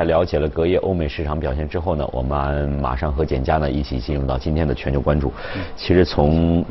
在了解了隔夜欧美市场表现之后呢，我们马上和简佳呢一起进入到今天的全球关注。其实从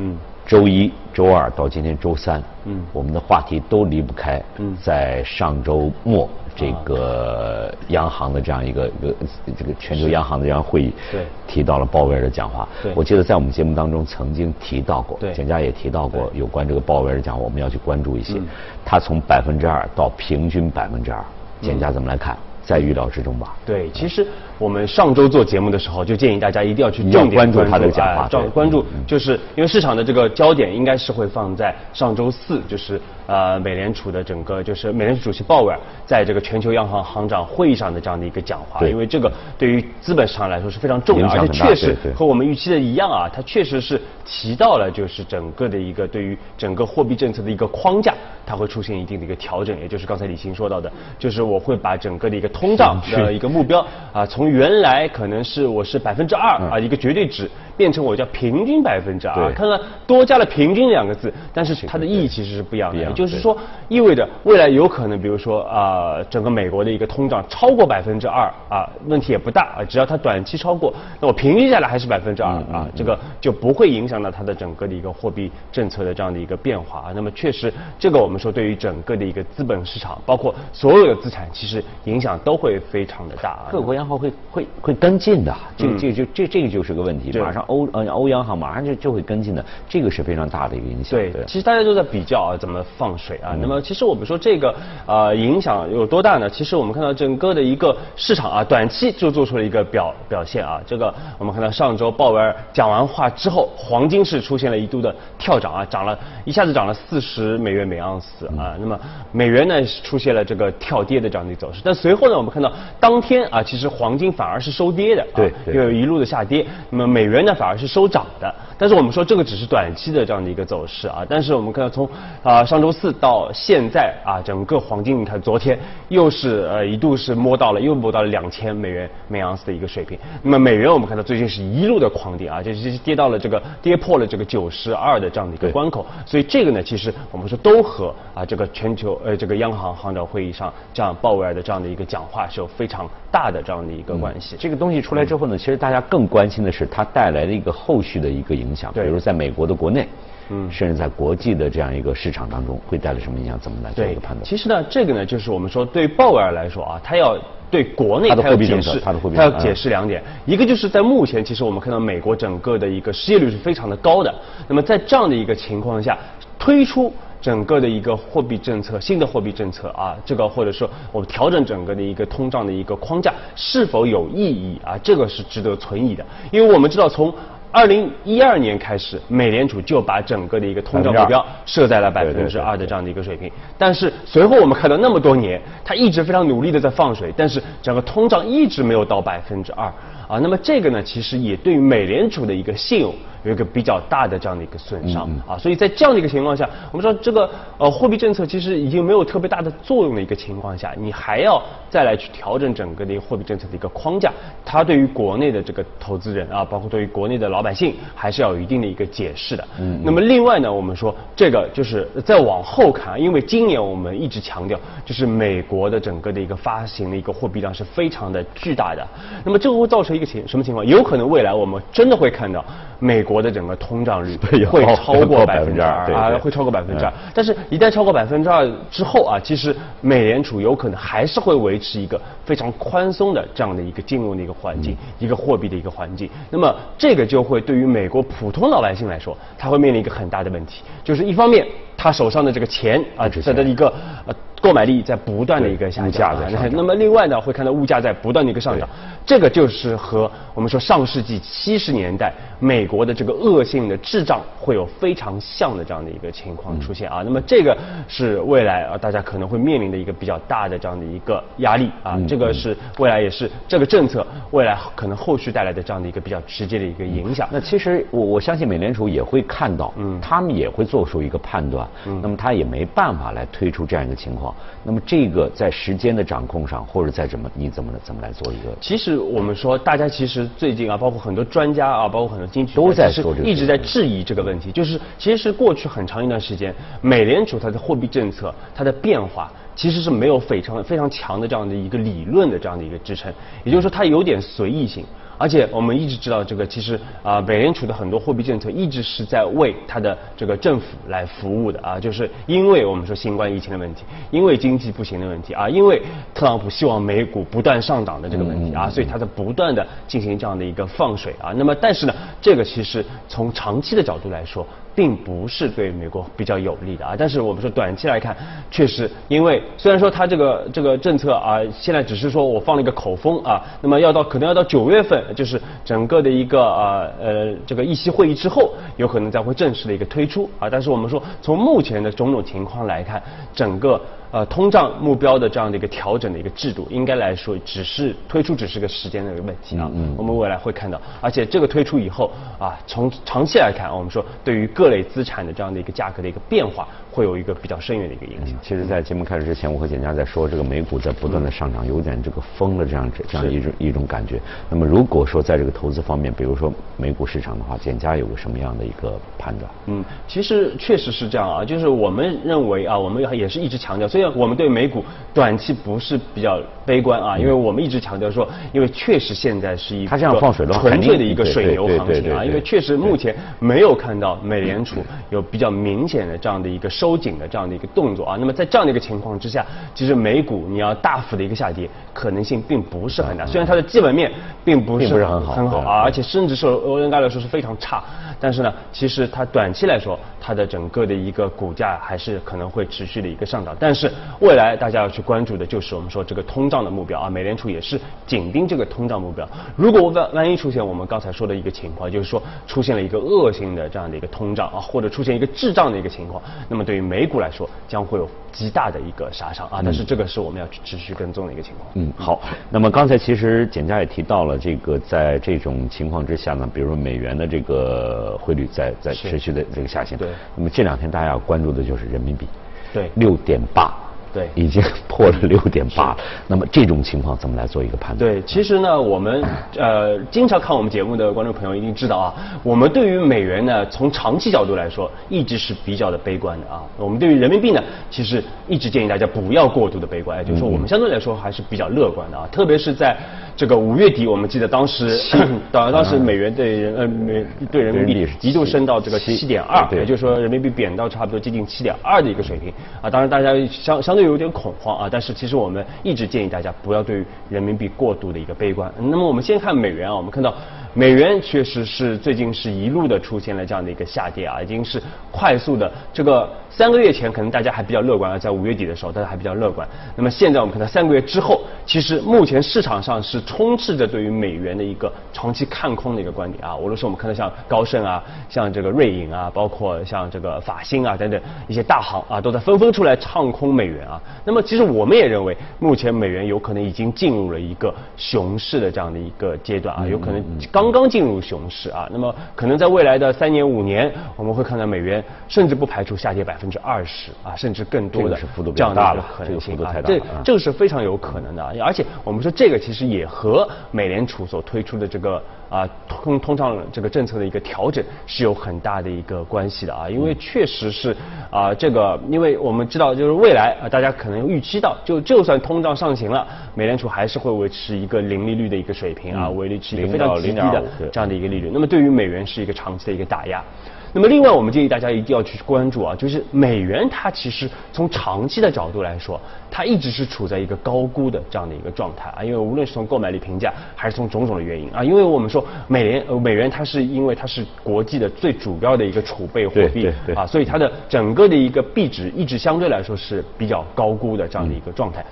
周一周二到今天周三，嗯，我们的话题都离不开，嗯，在上周末这个央行的这样一个一个这个全球央行的这样会议，对，提到了鲍威尔的讲话。对我记得在我们节目当中曾经提到过，对简佳也提到过有关这个鲍威尔讲话，我们要去关注一些。他从百分之二到平均百分之二，简佳怎么来看？在预料之中吧。对，其实我们上周做节目的时候就建议大家一定要去重点关注他的讲话哎重点关注就是因为市场的这个焦点应该是会放在上周四，就是呃美联储的整个就是美联储主席鲍威尔在这个全球央行行长会议上的这样的一个讲话，因为这个对于资本市场来说是非常重要，而且确实和我们预期的一样啊，它确实是提到了就是整个的一个对于整个货币政策的一个框架，它会出现一定的一个调整，也就是刚才李欣说到的，就是我会把整个的一个通胀的一个目标啊，从原来可能是我是百分之二啊一个绝对值，变成我叫平均百分之二，看看多加了“平均”两个字，但是它的意义其实是不一样的，也就是说意味着未来有可能，比如说啊、整个美国的一个通胀超过百分之二啊，问题也不大啊，只要它短期超过，那我平均下来还是百分之二啊，这个就不会影响到它的整个的一个货币政策的这样的一个变化。啊。那么确实，这个我们说对于整个的一个资本市场，包括所有的资产，其实影响都会非常的大啊。各国央行会会会跟进的，这个这个就这这个就是个问题，对马上欧呃欧央行马上就就会跟进的，这个是非常大的一个影响。对，对其实大家都在比较啊，怎么放水啊。那么其实我们说这个呃影响有多大呢？其实我们看到整个的一个市场啊，短期就做出了一个表表现啊。这个我们看到上周鲍威尔讲完话之后，黄金是出现了一度的跳涨啊，涨了一下子涨了四十美元每盎司啊。那么美元呢是出现了这个跳跌的这样的一个走势，但随后呢，我们看到当天啊，其实黄金反而是收跌的，啊对对因为一路的下跌，那么美元呢反而是收涨的。但是我们说这个只是短期的这样的一个走势啊，但是我们看到从啊、上周四到现在啊，整个黄金你看昨天又是呃一度是摸到了又摸到了两千美元每盎司的一个水平。那么美元我们看到最近是一路的狂跌啊，就是跌到了这个跌破了这个九十二的这样的一个关口。所以这个呢，其实我们说都和啊这个全球呃这个央行行长会议上这样鲍威尔的这样的一个讲话是有非常大的这样的一个关系。这个东西出来之后呢，其实大家更关心的是它带来的一个后续的一个影响，比如在美国的国内，嗯，甚至在国际的这样一个市场当中会带来什么影响，怎么来做一个判断？其实呢，这个呢，就是我们说对鲍威尔来说啊，他要对国内他的要解货币政策释，他的货币他要政策解释两点，一个就是在目前，其实我们看到美国整个的一个失业率是非常的高的，那么在这样的一个情况下，推出。整个的一个货币政策，新的货币政策啊，这个或者说我们调整整个的一个通胀的一个框架是否有意义啊？这个是值得存疑的，因为我们知道从二零一二年开始，美联储就把整个的一个通胀目标设在了百分之二的这样的一个水平。但是随后我们看到那么多年，它一直非常努力的在放水，但是整个通胀一直没有到百分之二啊。那么这个呢，其实也对于美联储的一个信用有一个比较大的这样的一个损伤啊。所以在这样的一个情况下，我们说这个呃货币政策其实已经没有特别大的作用的一个情况下，你还要再来去调整整个的一个货币政策的一个框架，它对于国内的这个投资人啊，包括对于国内的老百姓，还是要有一定的一个解释的。嗯。那么另外呢，我们说这个就是再往后看，因为今年我们一直强调，就是美国的整个的一个发行的一个货币量是非常的巨大的。那么这个会造成一个情什么情况？有可能未来我们真的会看到美国的整个通胀率会超超过百分之二啊，会超过百分之二。但是，一旦超过百分之二之后啊，其实美联储有可能还是会维持一个非常宽松的这样的一个金融的一个环境，一个货币的一个环境。那么，这个就会对于美国普通老百姓来说，他会面临一个很大的问题，就是一方面他手上的这个钱啊，值他的一个呃购买力在不断的一个下降。那么另外呢，会看到物价在不断的一个上涨，这个就是和我们说上世纪七十年代美国的这个恶性的滞胀会有非常像的这样的一个情况出现啊。那么这个是未来啊大家可能会面临的一个比较大的这样的一个压力啊，这个是未来也是这个政策未来可能后续带来的这样的一个比较直接的一个影响。那其实我我相信美联储也会看到，嗯，他们也会做出一个判断，那么他也没办法来推出这样一个情况。那么这个在时间的掌控上，或者在怎么你怎么怎么来做一个？其实我们说，大家其实最近啊，包括很多专家啊，包括很多经济都在说这个，一直在质疑这个问题。就是其实过去很长一段时间，美联储它的货币政策它的变化。其实是没有非常非常强的这样的一个理论的这样的一个支撑，也就是说它有点随意性，而且我们一直知道这个其实啊美联储的很多货币政策一直是在为它的这个政府来服务的啊，就是因为我们说新冠疫情的问题，因为经济不行的问题啊，因为特朗普希望美股不断上涨的这个问题啊，所以它在不断的进行这样的一个放水啊，那么但是呢，这个其实从长期的角度来说。并不是对美国比较有利的啊，但是我们说短期来看，确实，因为虽然说它这个这个政策啊，现在只是说我放了一个口风啊，那么要到可能要到九月份，就是整个的一个啊呃这个议息会议之后，有可能才会正式的一个推出啊，但是我们说从目前的种种情况来看，整个。呃，通胀目标的这样的一个调整的一个制度，应该来说只是推出只是个时间的一个问题啊。嗯。我们未来会看到，而且这个推出以后啊，从长期来看，我们说对于各类资产的这样的一个价格的一个变化，会有一个比较深远的一个影响。其实，在节目开始之前，我和简佳在说，这个美股在不断的上涨，有点这个疯了这样这样一种一种感觉。那么，如果说在这个投资方面，比如说美股市场的话，简佳有个什么样的一个判断？嗯，其实确实是这样啊，就是我们认为啊，我们也是一直强调，虽然我们对美股短期不是比较悲观啊，因为我们一直强调说，因为确实现在是一个纯粹的一个水牛行情啊，因为确实目前没有看到美联储有比较明显的这样的一个收紧的这样的一个动作啊。那么在这样的一个情况之下，其实美股你要大幅的一个下跌可能性并不是很大，虽然它的基本面并不是很好很好啊，而且甚至是应该来说是非常差，但是呢，其实它短期来说。它的整个的一个股价还是可能会持续的一个上涨，但是未来大家要去关注的就是我们说这个通胀的目标啊，美联储也是紧盯这个通胀目标。如果万万一出现我们刚才说的一个情况，就是说出现了一个恶性的这样的一个通胀啊，或者出现一个滞胀的一个情况，那么对于美股来说将会有极大的一个杀伤啊。但是这个是我们要去持续跟踪的一个情况。嗯，好。那么刚才其实简家也提到了这个，在这种情况之下呢，比如说美元的这个汇率在在持续的这个下行。对。那么这两天大家要关注的就是人民币，对，六点八。对，已经破了六点八。那么这种情况怎么来做一个判断？对，其实呢，我们呃经常看我们节目的观众朋友一定知道啊，我们对于美元呢，从长期角度来说，一直是比较的悲观的啊。我们对于人民币呢，其实一直建议大家不要过度的悲观，也就是说我们相对来说还是比较乐观的啊。特别是在这个五月底，我们记得当时当 当时美元对人呃美对人民币一度升到这个七点二，也就是说人民币贬到差不多接近七点二的一个水平啊。当然大家相相对。有点恐慌啊，但是其实我们一直建议大家不要对人民币过度的一个悲观。那么我们先看美元啊，我们看到美元确实是最近是一路的出现了这样的一个下跌啊，已经是快速的这个。三个月前可能大家还比较乐观啊，在五月底的时候大家还比较乐观。那么现在我们看到三个月之后，其实目前市场上是充斥着对于美元的一个长期看空的一个观点啊。无论是我们看到像高盛啊，像这个瑞银啊，包括像这个法兴啊等等一些大行啊，都在纷纷出来唱空美元啊。那么其实我们也认为，目前美元有可能已经进入了一个熊市的这样的一个阶段啊，有可能刚刚进入熊市啊。那么可能在未来的三年五年，我们会看到美元甚至不排除下跌百。分之二十啊，甚至更多的这样的一个可能性啊，这这个是非常有可能的。而且我们说这个其实也和美联储所推出的这个啊通通胀这个政策的一个调整是有很大的一个关系的啊。因为确实是啊这个，因为我们知道就是未来啊大家可能预期到，就就算通胀上行了，美联储还是会维持一个零利率的一个水平啊，维持一个非常低的这样的一个利率。那么对于美元是一个长期的一个打压。那么，另外我们建议大家一定要去关注啊，就是美元它其实从长期的角度来说，它一直是处在一个高估的这样的一个状态啊，因为无论是从购买力评价，还是从种种的原因啊，因为我们说美联呃美元它是因为它是国际的最主要的一个储备货币啊，所以它的整个的一个币值一直相对来说是比较高估的这样的一个状态。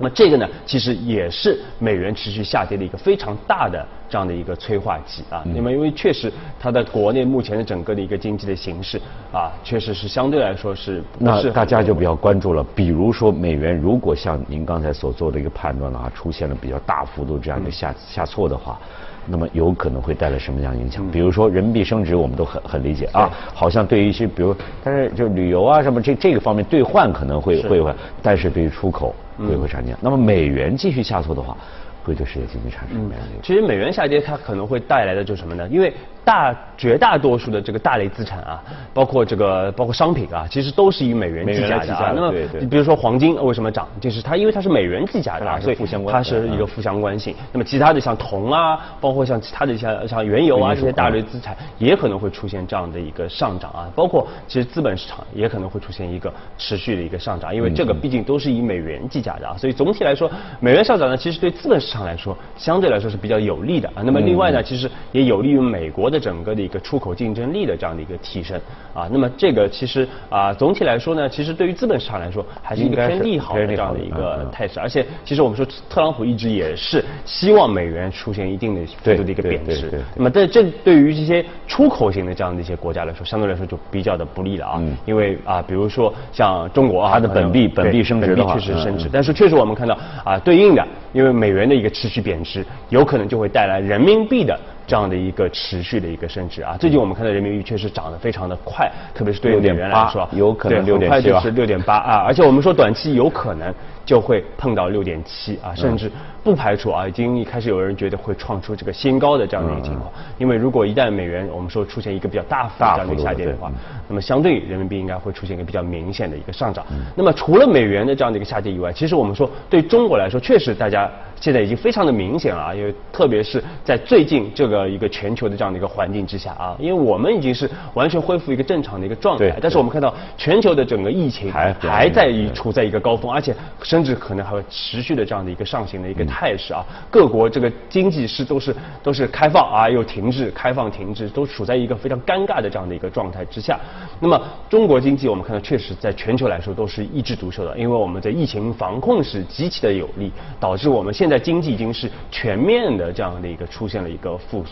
那么这个呢，其实也是美元持续下跌的一个非常大的这样的一个催化剂啊。那么因为确实它的国内目前的整个的一个经济的形势啊，确实是相对来说是那大家就比较关注了。比如说美元如果像您刚才所做的一个判断的话，出现了比较大幅度这样的下下挫的话。那么有可能会带来什么样影响？比如说人民币升值，我们都很很理解啊。好像对于一些，比如，但是就旅游啊什么这这个方面兑换可能会会会，但是对于出口会会产生。那么美元继续下挫的话，会对世界经济产生什么样的影响？其实美元下跌它可能会带来的就是什么呢？因为大绝大多数的这个大类资产啊，包括这个包括商品啊，其实都是以美元计价的。那么，你比如说黄金为什么涨？就是它因为它是美元计价的，啊所以它是一个负相关性。那么其他的像铜啊，包括像其他的像像原油啊这些大类资产，也可能会出现这样的一个上涨啊。包括其实资本市场也可能会出现一个持续的一个上涨，因为这个毕竟都是以美元计价的啊。所以总体来说，美元上涨呢，其实对资本市场来说相对来说是比较有利的啊。那么另外呢，其实也有利于美国的整个的一个出口竞争力的这样的一个提升啊，那么这个其实啊总体来说呢，其实对于资本市场来说还是一个偏利好的这样的一个态势，而且其实我们说特朗普一直也是希望美元出现一定的幅度的一个贬值，那么这这对于这些出口型的这样的一些国家来说，相对来说就比较的不利了啊，因为啊比如说像中国啊，它的本币本币升值的话，确实升值，但是确实我们看到啊对应的，因为美元的一个持续贬值，有可能就会带来人民币的。这样的一个持续的一个升值啊，最近我们看到人民币确实涨得非常的快，特别是对于美元来说，有可能六点七就是六点八啊，而且我们说短期有可能就会碰到六点七啊，甚至不排除啊，已经一开始有人觉得会创出这个新高的这样的一个情况，因为如果一旦美元我们说出现一个比较大幅这样的下跌的话，那么相对人民币应该会出现一个比较明显的一个上涨。那么除了美元的这样的一个下跌以外，其实我们说对中国来说，确实大家。现在已经非常的明显了啊，因为特别是在最近这个一个全球的这样的一个环境之下啊，因为我们已经是完全恢复一个正常的一个状态，但是我们看到全球的整个疫情还还在于处在一个高峰，而且甚至可能还会持续的这样的一个上行的一个态势啊。各国这个经济是都是都是开放啊又停滞，开放停滞，都处在一个非常尴尬的这样的一个状态之下。那么中国经济我们看到确实在全球来说都是一枝独秀的，因为我们的疫情防控是极其的有力，导致我们现在经济已经是全面的这样的一个出现了一个复苏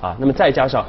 啊，那么再加上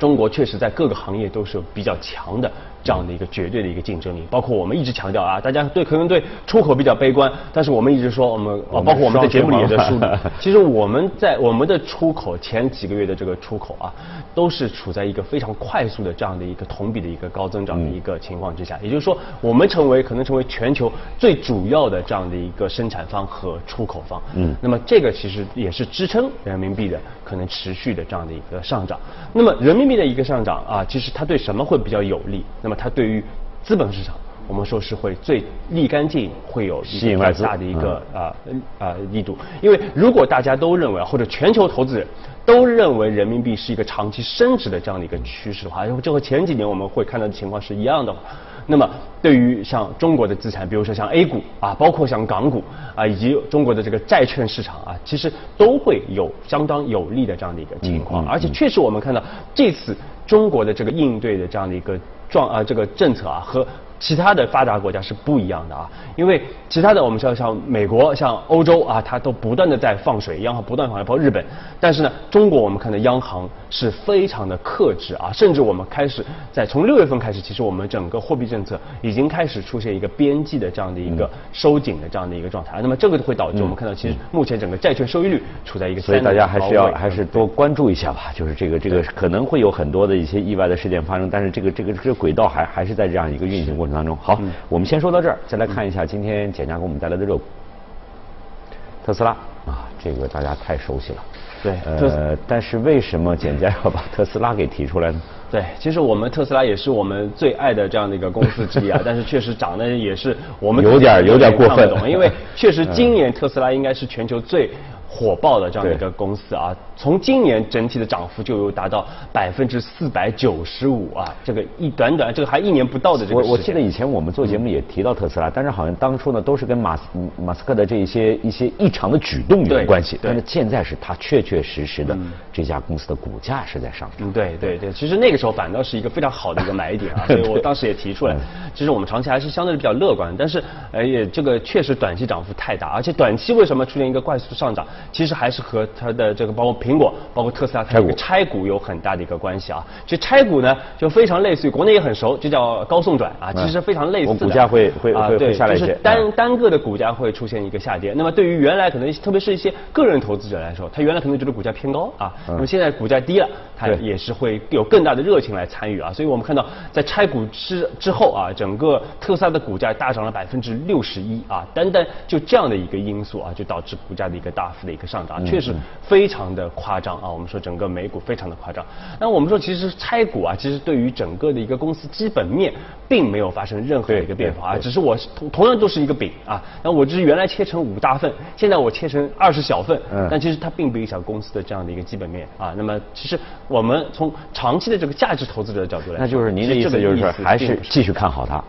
中国确实在各个行业都是比较强的。这样的一个绝对的一个竞争力，包括我们一直强调啊，大家对可能对出口比较悲观，但是我们一直说我们，包括我们在节目里也在梳理，其实我们在我们的出口前几个月的这个出口啊，都是处在一个非常快速的这样的一个同比的一个高增长的一个情况之下，也就是说，我们成为可能成为全球最主要的这样的一个生产方和出口方。嗯，那么这个其实也是支撑人民币的可能持续的这样的一个上涨。那么人民币的一个上涨啊，其实它对什么会比较有利？那那么它对于资本市场，我们说是会最立竿见影，会有吸引外资大的一个啊啊力度。因为如果大家都认为，或者全球投资人都认为人民币是一个长期升值的这样的一个趋势的话，就和前几年我们会看到的情况是一样的话，那么对于像中国的资产，比如说像 A 股啊，包括像港股啊，以及中国的这个债券市场啊，其实都会有相当有利的这样的一个情况。而且确实我们看到这次中国的这个应对的这样的一个。状啊，这个政策啊和。其他的发达国家是不一样的啊，因为其他的我们像像美国、像欧洲啊，它都不断的在放水，央行不断放水，包括日本。但是呢，中国我们看到央行是非常的克制啊，甚至我们开始在从六月份开始，其实我们整个货币政策已经开始出现一个边际的这样的一个收紧的这样的一个状态。那么这个会导致我们看到，其实目前整个债券收益率处在一个所以大家还是要还是多关注一下吧。就是这个这个可能会有很多的一些意外的事件发生，但是这个这个这个轨道还还是在这样一个运行过程。当中好，我们先说到这儿，再来看一下今天简家给我们带来的热股，特斯拉啊，这个大家太熟悉了。对，呃，但是为什么简家要把特斯拉给提出来呢？对，其实我们特斯拉也是我们最爱的这样的一个公司之一啊，但是确实涨得也是我们有点有点过分，因为确实今年特斯拉应该是全球最。火爆的这样的一个公司啊，从今年整体的涨幅就有达到百分之四百九十五啊，这个一短短这个还一年不到的这个我我记得以前我们做节目也提到特斯拉，但是好像当初呢都是跟马斯马斯克的这一些一些异常的举动有关系，但是现在是他确确实实的这家公司的股价是在上涨。对对对，其实那个时候反倒是一个非常好的一个买点啊，所以我当时也提出来，其实我们长期还是相对比较乐观，但是呃也这个确实短期涨幅太大，而且短期为什么出现一个快速上涨？其实还是和它的这个包括苹果、包括特斯拉它这个拆股有很大的一个关系啊。其实拆股呢，就非常类似于国内也很熟，就叫高送转啊，其实非常类似的。股价会会会会下来一些。单单个的股价会出现一个下跌。那么对于原来可能特别是一些个人投资者来说，他原来可能觉得股价偏高啊，那么现在股价低了，他也是会有更大的热情来参与啊。所以我们看到在拆股之之后啊，整个特斯拉的股价大涨了百分之六十一啊，单单就这样的一个因素啊，就导致股价的一个大幅的一个上涨，确实非常的夸张啊。我们说整个美股非常的夸张。那我们说其实拆股啊，其实对于整个的一个公司基本面并没有发生任何的一个变化啊，只是我同同样都是一个饼啊，那我就是原来切成五大份，现在我切成二十小份，嗯但其实它并不影响公司的这样的一个基本面啊。那么其实我们从长期的这个价值投资者的角度来，那就是您的意思就是还是继续看好它。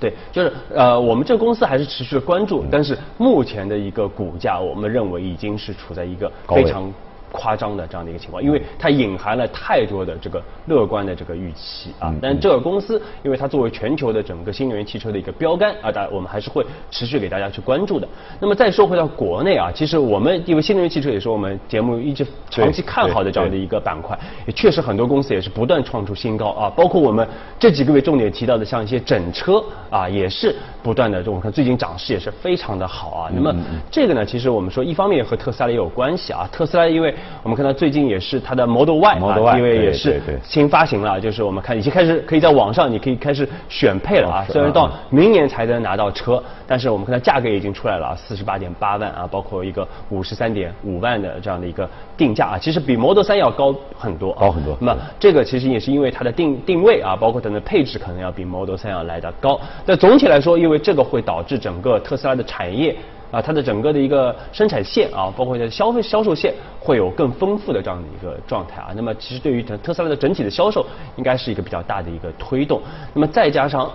对，就是呃，我们这个公司还是持续的关注，但是目前的一个股价，我们认为已经是处在一个非常。夸张的这样的一个情况，因为它隐含了太多的这个乐观的这个预期啊。但这个公司，因为它作为全球的整个新能源汽车的一个标杆啊，大我们还是会持续给大家去关注的。那么再说回到国内啊，其实我们因为新能源汽车也是我们节目一直长期看好的这样的一个板块，也确实很多公司也是不断创出新高啊。包括我们这几个月重点提到的，像一些整车啊，也是不断的这种看最近涨势也是非常的好啊。那么这个呢，其实我们说一方面和特斯拉也有关系啊。特斯拉因为我们看到最近也是它的 Model Y 啊，因为也是新发行了，就是我们看已经开始可以在网上你可以开始选配了啊。虽然到明年才能拿到车，但是我们看到价格已经出来了啊，四十八点八万啊，包括一个五十三点五万的这样的一个定价啊，其实比 Model 3要高很多，高很多。那么这个其实也是因为它的定定位啊，包括它的配置可能要比 Model 3要来的高。那总体来说，因为这个会导致整个特斯拉的产业。啊，它的整个的一个生产线啊，包括它的消费销售线，会有更丰富的这样的一个状态啊。那么，其实对于特特斯拉的整体的销售，应该是一个比较大的一个推动。那么再加上，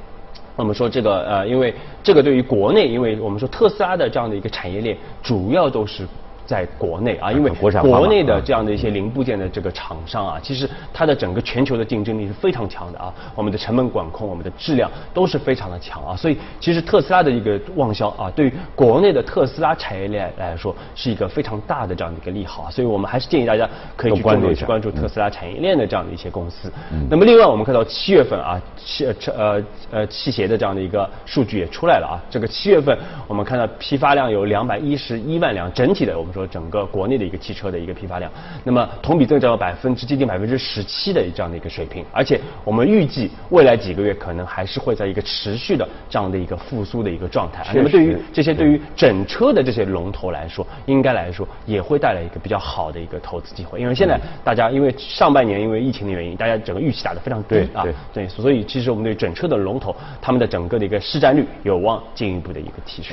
我们说这个呃，因为这个对于国内，因为我们说特斯拉的这样的一个产业链，主要都是。在国内啊，因为国内的这样的一些零部件的这个厂商啊，其实它的整个全球的竞争力是非常强的啊。我们的成本管控，我们的质量都是非常的强啊。所以其实特斯拉的一个旺销啊，对于国内的特斯拉产业链来说，是一个非常大的这样的一个利好啊。所以我们还是建议大家可以去重点去关注特斯拉产业链的这样的一些公司。那么另外我们看到七月份啊，汽呃呃汽协的这样的一个数据也出来了啊。这个七月份我们看到批发量有两百一十一万辆，整体的我们。说整个国内的一个汽车的一个批发量，那么同比增长了百分之接近百分之十七的这样的一个水平，而且我们预计未来几个月可能还是会在一个持续的这样的一个复苏的一个状态。那么对于这些对于整车的这些龙头来说，应该来说也会带来一个比较好的一个投资机会，因为现在大家因为上半年因为疫情的原因，大家整个预期打得非常低啊，对，所以其实我们对整车的龙头他们的整个的一个市占率有望进一步的一个提升。